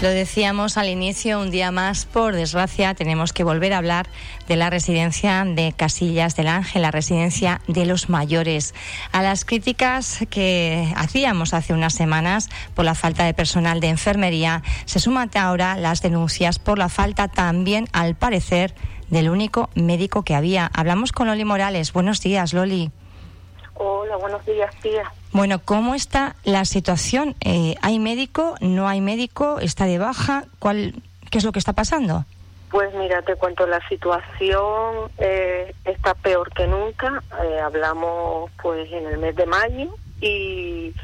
Lo decíamos al inicio, un día más, por desgracia, tenemos que volver a hablar de la residencia de Casillas del Ángel, la residencia de los mayores. A las críticas que hacíamos hace unas semanas por la falta de personal de enfermería, se suman ahora las denuncias por la falta también, al parecer, del único médico que había. Hablamos con Loli Morales. Buenos días, Loli. Hola, buenos días, tía. Bueno, ¿cómo está la situación? Eh, ¿Hay médico? ¿No hay médico? ¿Está de baja? ¿Cuál, ¿Qué es lo que está pasando? Pues mira, te cuento, la situación eh, está peor que nunca. Eh, hablamos pues en el mes de mayo y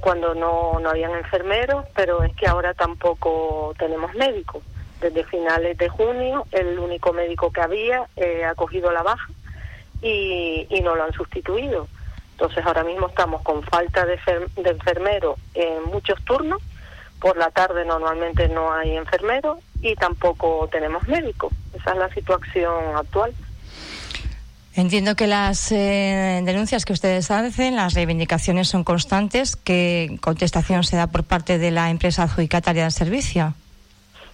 cuando no, no habían enfermeros, pero es que ahora tampoco tenemos médicos. Desde finales de junio, el único médico que había ha cogido la baja y, y no lo han sustituido. Entonces ahora mismo estamos con falta de, de enfermeros en muchos turnos. Por la tarde normalmente no hay enfermeros y tampoco tenemos médicos. Esa es la situación actual. Entiendo que las eh, denuncias que ustedes hacen, las reivindicaciones son constantes. ¿Qué contestación se da por parte de la empresa adjudicataria del servicio?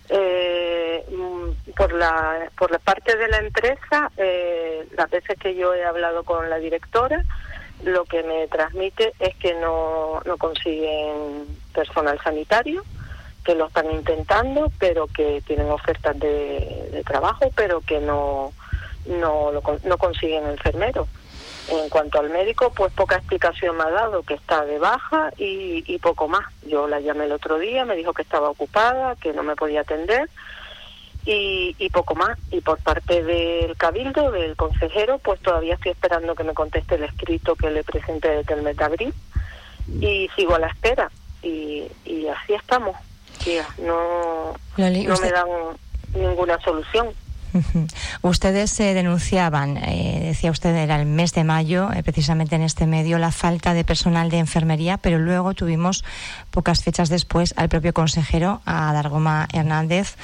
Eh, mm, por la por la parte de la empresa, eh, las veces que yo he hablado con la directora, lo que me transmite es que no, no consiguen personal sanitario, que lo están intentando, pero que tienen ofertas de, trabajo, pero que no, no, no consiguen enfermeros. En cuanto al médico, pues poca explicación me ha dado, que está de baja y poco más. Yo la llamé el otro día, me dijo que estaba ocupada, que no me podía atender y, poco más. Y por parte del cabildo, del consejero, pues todavía estoy esperando que me conteste el escrito que le presenté desde el mes de abril y sigo a la espera. Y, y así estamos. no, no me dan ninguna solución. Ustedes se denunciaban, eh, decía usted, era el mes de mayo, eh, precisamente en este medio, la falta de personal de enfermería, pero luego tuvimos pocas fechas después al propio consejero, a Dargoma Hernández.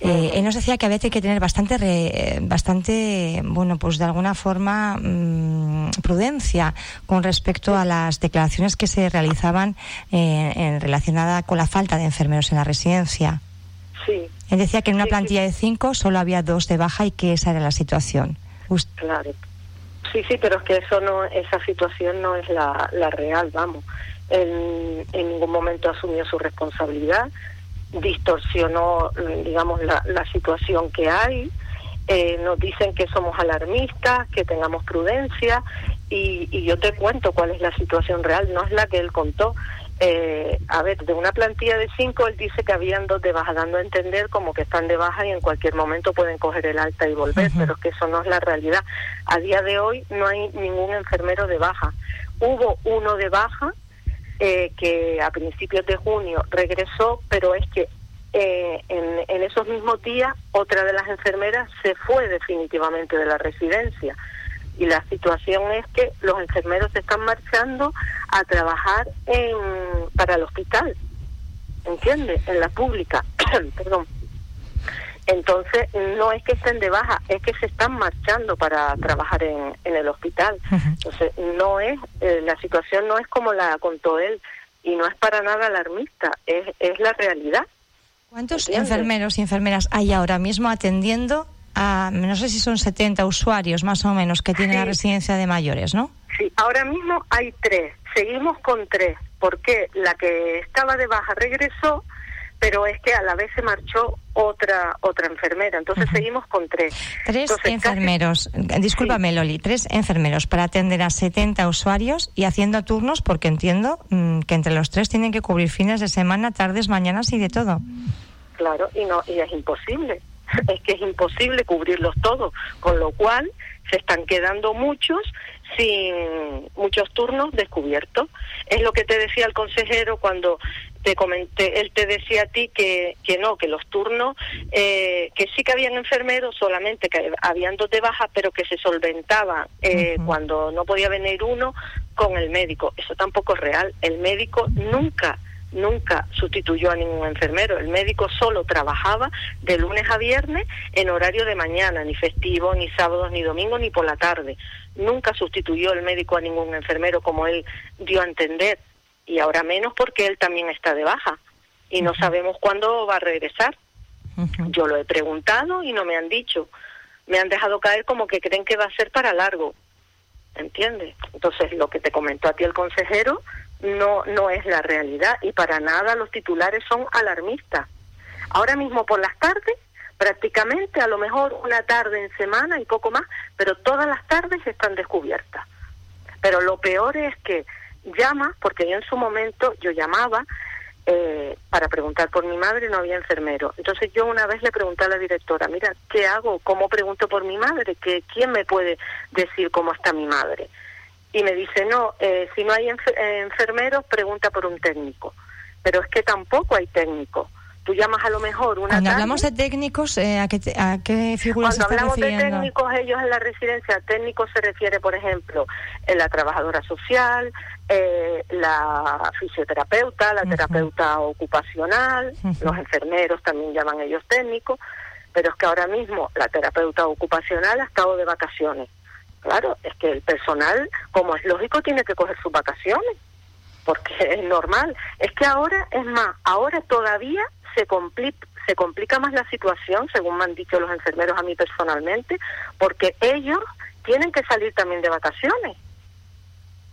Eh, él nos decía que había que tener bastante, bastante, bueno, pues de alguna forma, mm, prudencia con respecto a las declaraciones que se realizaban en relacionada con la falta de enfermeros en la residencia. Sí. Él decía que en una plantilla de cinco solo había dos de baja y que esa era la situación. Claro. Sí, sí, pero es que eso no, esa situación no es la, la real, vamos. En, en ningún momento asumió su responsabilidad, distorsionó, digamos, la, la situación que hay. Eh, nos dicen que somos alarmistas, que tengamos prudencia, y, y yo te cuento cuál es la situación real, no es la que él contó eh, a ver, de una plantilla de cinco, él dice que habían dos de baja, dando a entender como que están de baja y en cualquier momento pueden coger el alta y volver, pero es que eso no es la realidad. A día de hoy no hay ningún enfermero de baja. Hubo uno de baja eh, que a principios de junio regresó, pero es que eh, en, en esos mismos días otra de las enfermeras se fue definitivamente de la residencia y la situación es que los enfermeros se están marchando a trabajar en, para el hospital, ¿entiendes? En la pública, perdón. Entonces, no es que estén de baja, es que se están marchando para trabajar en, en el hospital. Entonces, no es, eh, la situación no es como la contó él y no es para nada alarmista, es, es la realidad. ¿Cuántos enfermeros y enfermeras hay ahora mismo atendiendo no sé si son 70 usuarios más o menos que tiene la residencia de mayores, ¿no? Sí, ahora mismo hay tres, seguimos con tres, porque la que estaba de baja regresó, pero es que a la vez se marchó otra otra enfermera, entonces seguimos con tres. Tres enfermeros, discúlpame Loli, tres enfermeros para atender a 70 usuarios y haciendo turnos, porque entiendo mm, que entre los tres tienen que cubrir fines de semana, tardes, mañanas y de todo. Claro, y no y es imposible. es que es imposible cubrirlos todos, con lo cual se están quedando muchos sin muchos turnos descubiertos. Es lo que te decía el consejero cuando te comenté, él te decía a ti que, que no, que los turnos, eh, que sí que habían enfermeros, solamente que habían dos de baja, pero que se solventaba eh, cuando no podía venir uno con el médico. Eso tampoco es real. El médico nunca nunca sustituyó a ningún enfermero. El médico solo trabajaba de lunes a viernes en horario de mañana, ni festivo, ni sábados, ni domingo, ni por la tarde. Nunca sustituyó el médico a ningún enfermero como él dio a entender. Y ahora menos porque él también está de baja. y no sabemos cuándo va a regresar. Yo lo he preguntado y no me han dicho. Me han dejado caer como que creen que va a ser para largo. ¿Entiendes? Entonces, lo que te comentó a ti el consejero no, no es la realidad y para nada los titulares son alarmistas. Ahora mismo por las tardes, prácticamente a lo mejor una tarde en semana y poco más, pero todas las tardes están descubiertas. Pero lo peor es que llama, porque yo en su momento yo llamaba eh, para preguntar por mi madre, no había enfermero. Entonces yo una vez le pregunté a la directora, mira, ¿qué hago? ¿Cómo pregunto por mi madre? ¿Qué, ¿Quién me puede decir cómo está mi madre? Y me dice, no, eh, si no hay enfermeros, pregunta por un técnico. Pero es que tampoco hay técnico tú llamas a lo mejor una Cuando hablamos de técnicos, eh, ¿a, qué, ¿a qué figuras Cuando hablamos de técnicos, ellos en la residencia, técnicos se refiere, por ejemplo, en la trabajadora social, eh, la fisioterapeuta, la terapeuta ocupacional, los enfermeros también llaman ellos técnicos, pero es que ahora mismo la terapeuta ocupacional ha estado de vacaciones. Claro, es que el personal, como es lógico, tiene que coger sus vacaciones porque es normal. Es que ahora, es más, ahora todavía se complica, se complica más la situación, según me han dicho los enfermeros a mí personalmente, porque ellos tienen que salir también de vacaciones.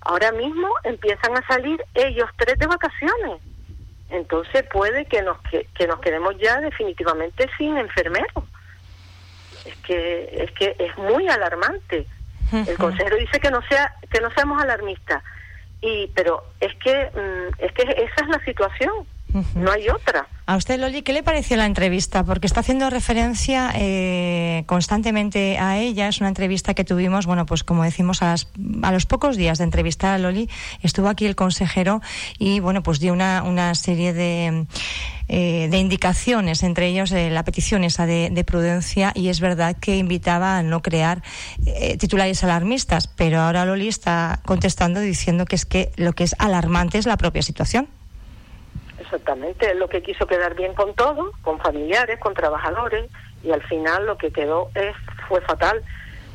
Ahora mismo empiezan a salir ellos tres de vacaciones. Entonces puede que nos, que, nos quedemos ya definitivamente sin enfermeros. Es que, es que es muy alarmante. El consejero dice que no sea que no seamos alarmistas. Y pero es que mm, es que esa es la situación no hay otra. A usted, Loli, ¿qué le pareció la entrevista? Porque está haciendo referencia eh, constantemente a ella. Es una entrevista que tuvimos, bueno, pues como decimos, a, los pocos días de entrevistar a Loli, estuvo aquí el consejero y, bueno, pues dio una, serie de, eh, de indicaciones, entre ellos eh, la petición esa de, prudencia, y es verdad que invitaba a no crear titulares alarmistas, pero ahora Loli está contestando diciendo que es que lo que es alarmante es la propia situación. Exactamente, es lo que quiso quedar bien con todos, con familiares, con trabajadores, y al final lo que quedó es fue fatal,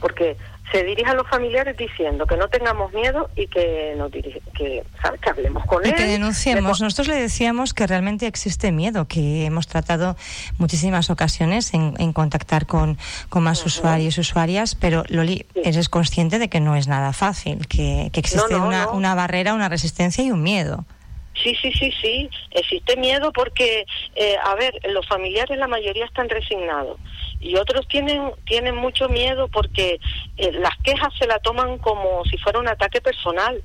porque se dirige a los familiares diciendo que no tengamos miedo y que nos que, que hablemos con él. Y que denunciemos. Nosotros le decíamos que realmente existe miedo, que hemos tratado muchísimas ocasiones en, contactar con, con más usuarios y usuarias, pero Loli, eres consciente de que no es nada fácil, que, existe una, una barrera, una resistencia y un miedo. Sí, sí, sí, sí. Existe miedo porque, eh, a ver, los familiares la mayoría están resignados y otros tienen tienen mucho miedo porque eh, las quejas se la toman como si fuera un ataque personal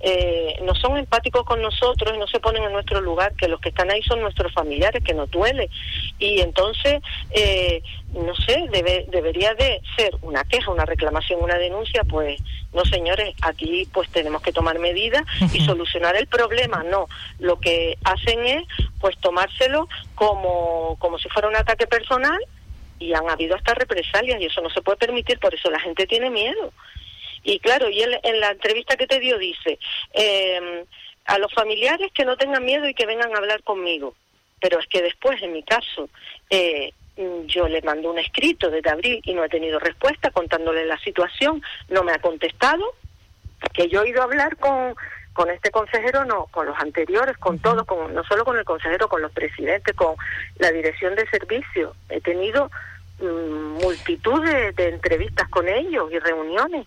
eh, no son empáticos con nosotros y no se ponen en nuestro lugar, que los que están ahí son nuestros familiares, que nos duele. Y entonces, eh, no sé, debe, debería de ser una queja, una reclamación, una denuncia, pues no señores, aquí pues tenemos que tomar medidas y solucionar el problema, no. Lo que hacen es pues tomárselo como, como si fuera un ataque personal y han habido hasta represalias y eso no se puede permitir, por eso la gente tiene miedo. Y claro, y él en la entrevista que te dio dice, eh, a los familiares que no tengan miedo y que vengan a hablar conmigo. Pero es que después, en mi caso, eh, yo le mando un escrito desde abril y no he tenido respuesta contándole la situación, no me ha contestado, que yo he ido a hablar con, con este consejero, no, con los anteriores, con todos, con, no solo con el consejero, con los presidentes, con la dirección de servicio. He tenido mm, multitud de entrevistas con ellos y reuniones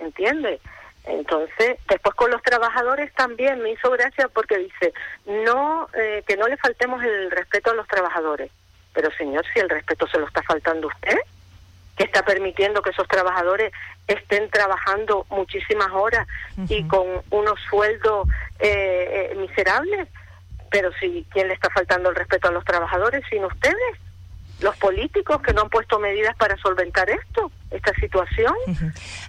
¿entiendes? Entonces, después con los trabajadores también me hizo gracia porque dice, no, eh, que no le faltemos el respeto a los trabajadores. Pero señor, si el respeto se lo está faltando usted, que está permitiendo que esos trabajadores estén trabajando muchísimas horas y con unos sueldos eh, eh, miserables, pero si, ¿quién le está faltando el respeto a los trabajadores? Sin ustedes los políticos que no han puesto medidas para solventar esto, esta situación.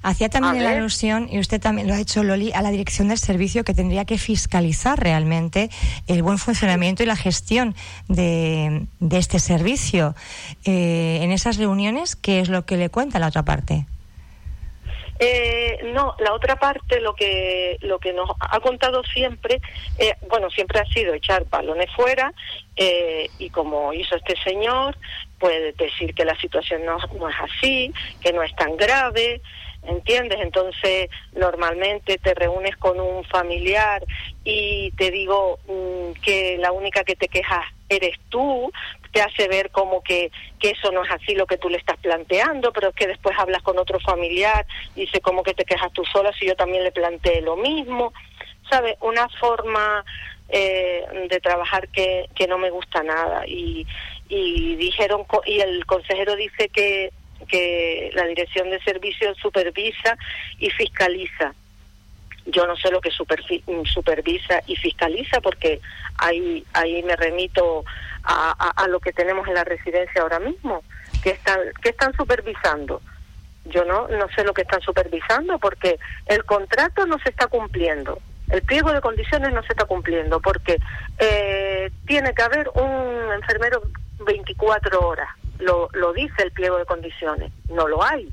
Hacía también la alusión, y usted también lo ha hecho, Loli, a la dirección del servicio que tendría que fiscalizar realmente el buen funcionamiento y la gestión de, de este servicio. Eh, en esas reuniones, ¿qué es lo que le cuenta la otra parte? Eh, no, la otra parte, lo que lo que nos ha contado siempre, eh, bueno, siempre ha sido echar balones fuera eh, y como hizo este señor, puede decir que la situación no, no es así, que no es tan grave, ¿entiendes? Entonces, normalmente te reúnes con un familiar y te digo mm, que la única que te quejas eres tú, te hace ver como que, que eso no es así lo que tú le estás planteando, pero es que después hablas con otro familiar y dice como que te quejas tú sola si yo también le planteé lo mismo, ¿sabes? Una forma eh, de trabajar que, que no me gusta nada y, y dijeron y el consejero dice que que la Dirección de Servicios supervisa y fiscaliza. Yo no sé lo que supervisa y fiscaliza porque ahí, ahí me remito a, a, lo que tenemos en la residencia ahora mismo. que están, qué están supervisando? Yo no, no sé lo que están supervisando porque el contrato no se está cumpliendo. El pliego de condiciones no se está cumpliendo porque eh, tiene que haber un enfermero 24 horas lo, lo dice el pliego de condiciones, no lo hay.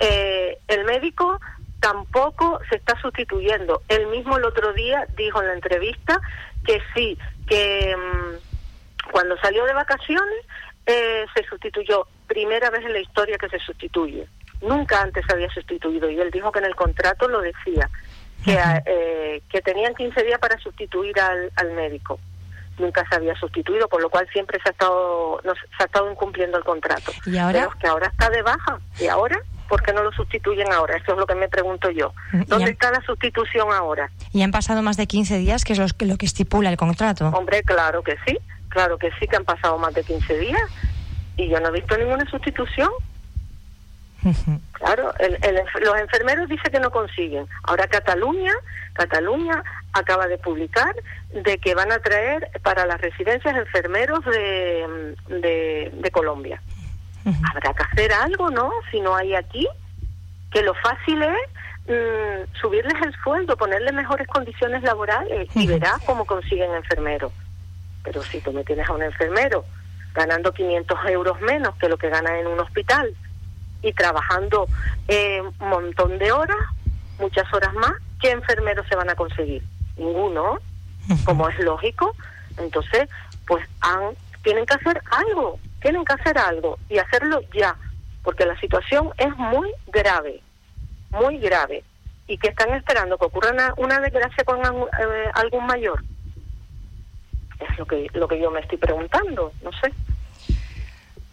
Eh, el médico tampoco se está sustituyendo. Él mismo el otro día dijo en la entrevista que sí, que mm, cuando salió de vacaciones eh, se sustituyó, primera vez en la historia que se sustituye. Nunca antes se había sustituido y él dijo que en el contrato lo decía, que, eh, que tenían 15 días para sustituir al, al médico nunca se había sustituido, por lo cual siempre se ha estado, no, se ha estado incumpliendo el contrato. ¿Y ahora? que ahora está de baja. ¿Y ahora? ¿Por qué no lo sustituyen ahora? Eso es lo que me pregunto yo. ¿Dónde está la sustitución ahora? ¿Y han pasado más de 15 días, que es lo, lo que estipula el contrato? Hombre, claro que sí. Claro que sí, que han pasado más de 15 días. Y yo no he visto ninguna sustitución. Claro, los enfermeros dicen que no consiguen. Ahora Cataluña, Cataluña acaba de publicar de que van a traer para las residencias enfermeros de, de, Colombia. Habrá que hacer algo, ¿no? Si no hay aquí, que lo fácil es mm, subirles el sueldo, ponerles mejores condiciones laborales y verás cómo consiguen enfermeros. Pero si tú me tienes a un enfermero ganando 500 euros menos que lo que gana en un hospital y trabajando eh, un montón de horas, muchas horas más, ¿qué enfermeros se van a conseguir? Ninguno, como es lógico. Entonces, pues han, tienen que hacer algo, tienen que hacer algo y hacerlo ya, porque la situación es muy grave, muy grave. ¿Y que están esperando? ¿Que ocurra una, desgracia con eh, algún mayor? Es lo que, lo que yo me estoy preguntando, no sé.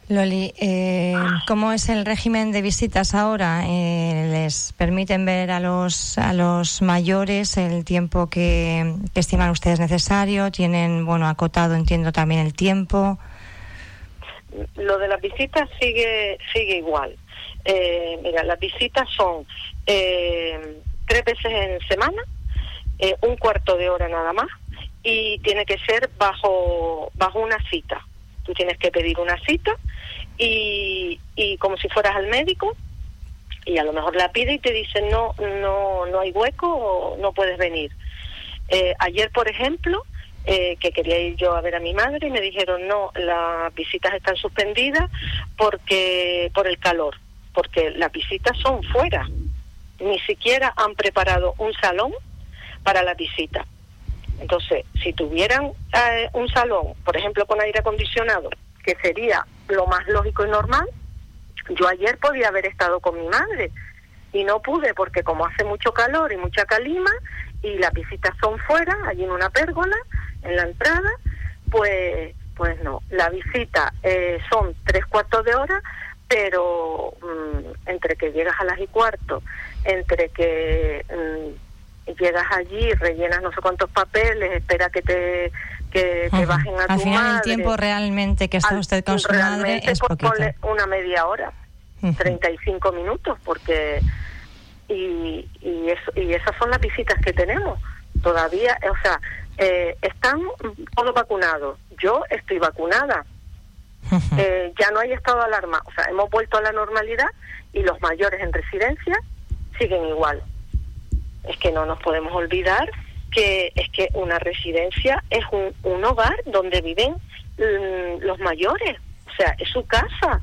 Loli, eh, ¿cómo es el régimen de visitas ahora? Eh, ¿Les permiten ver a los, a los mayores el tiempo que, estiman ustedes necesario? ¿Tienen, bueno, acotado, entiendo, también el tiempo? Lo de las visitas sigue, sigue igual. Eh, mira, las visitas son eh, tres veces en semana, un cuarto de hora nada más, y tiene que ser bajo, bajo una cita Tú tienes que pedir una cita y, y como si fueras al médico y a lo mejor la pide y te dice no, no, no hay hueco o no puedes venir. Eh, ayer, por ejemplo, eh, que quería ir yo a ver a mi madre y me dijeron no, las visitas están suspendidas porque por el calor, porque las visitas son fuera. Ni siquiera han preparado un salón para la visita. Entonces, si tuvieran eh, un salón, por ejemplo, con aire acondicionado, que sería lo más lógico y normal, yo ayer podía haber estado con mi madre y no pude porque como hace mucho calor y mucha calima y las visitas son fuera, allí en una pérgola, en la entrada, pues pues no, la visita eh, son tres cuartos de hora, pero mm, entre que llegas a las y cuarto, entre que mm, llegas allí, rellenas no sé cuántos papeles, espera que te que te bajen a Al final el tiempo realmente que está usted con su madre es poquito. una media hora, 35 minutos, porque y, y, eso, y esas son las visitas que tenemos. Todavía, o sea, eh, están todos vacunados. Yo estoy vacunada. Eh, ya no hay estado de alarma. O sea, hemos vuelto a la normalidad y los mayores en residencia siguen igual es que no nos podemos olvidar que es que una residencia es un, hogar donde viven mm, los mayores, o sea, es su casa.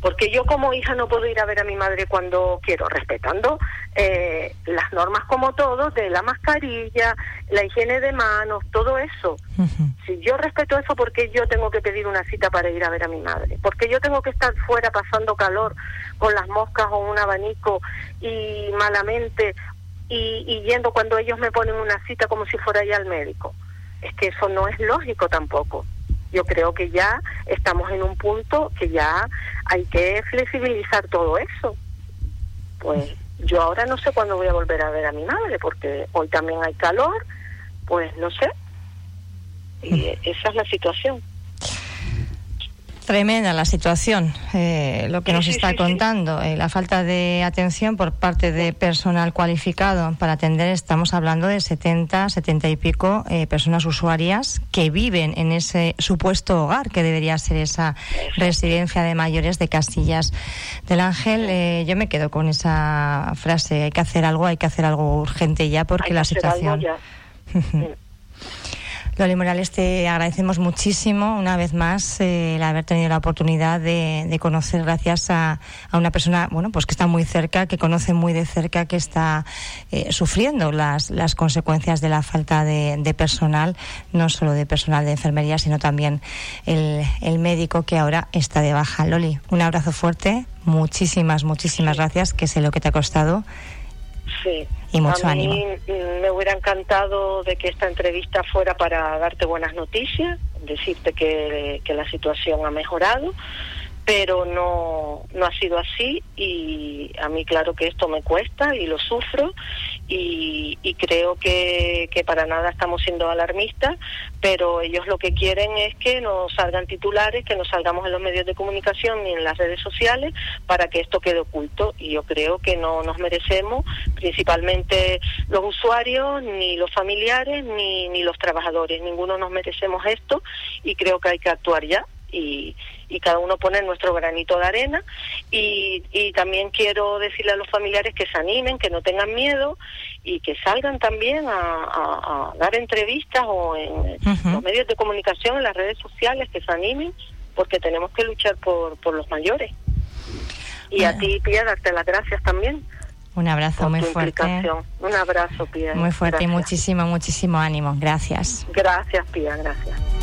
Porque yo como hija no puedo ir a ver a mi madre cuando quiero, respetando eh, las normas como todos, de la mascarilla, la higiene de manos, todo eso. Si yo respeto eso, ¿por qué yo tengo que pedir una cita para ir a ver a mi madre? Porque yo tengo que estar fuera pasando calor con las moscas o un abanico y malamente y, y yendo cuando ellos me ponen una cita como si fuera ya al médico. Es que eso no es lógico tampoco yo creo que ya estamos en un punto que ya hay que flexibilizar todo eso. Pues yo ahora no sé cuándo voy a volver a ver a mi madre, porque hoy también hay calor, pues no sé. Y esa es la situación. Tremenda la situación, eh, lo que nos está contando, eh, la falta de atención por parte de personal cualificado para atender. Estamos hablando de 70, 70 y pico eh, personas usuarias que viven en ese supuesto hogar que debería ser esa residencia de mayores de Castillas del Ángel. yo me quedo con esa frase: hay que hacer algo, hay que hacer algo urgente ya porque la situación. Loli Morales, te agradecemos muchísimo una vez más eh, el haber tenido la oportunidad de, conocer gracias a, una persona bueno pues que está muy cerca, que conoce muy de cerca, que está eh, sufriendo las, las consecuencias de la falta de, personal, no solo de personal de enfermería, sino también el, el médico que ahora está de baja. Loli, un abrazo fuerte, muchísimas, muchísimas gracias, que sé lo que te ha costado. Sí. Y mucho a ánimo. mí me hubiera encantado de que esta entrevista fuera para darte buenas noticias, decirte que, que la situación ha mejorado, pero no, no ha sido así y a mí claro que esto me cuesta y lo sufro y, creo que, que, para nada estamos siendo alarmistas, pero ellos lo que quieren es que nos salgan titulares, que nos salgamos en los medios de comunicación ni en las redes sociales para que esto quede oculto y yo creo que no nos merecemos, principalmente los usuarios, ni los familiares, ni, ni los trabajadores, ninguno nos merecemos esto y creo que hay que actuar ya y, y cada uno pone nuestro granito de arena y, y también quiero decirle a los familiares que se animen, que no tengan miedo y que salgan también a, dar entrevistas o en los medios de comunicación, en las redes sociales, que se animen porque tenemos que luchar por, por los mayores. Y a ti, Pía, darte las gracias también. Un abrazo muy fuerte. Un abrazo, Pía. Muy fuerte y muchísimo, muchísimo ánimo. Gracias. Gracias, Pía, gracias.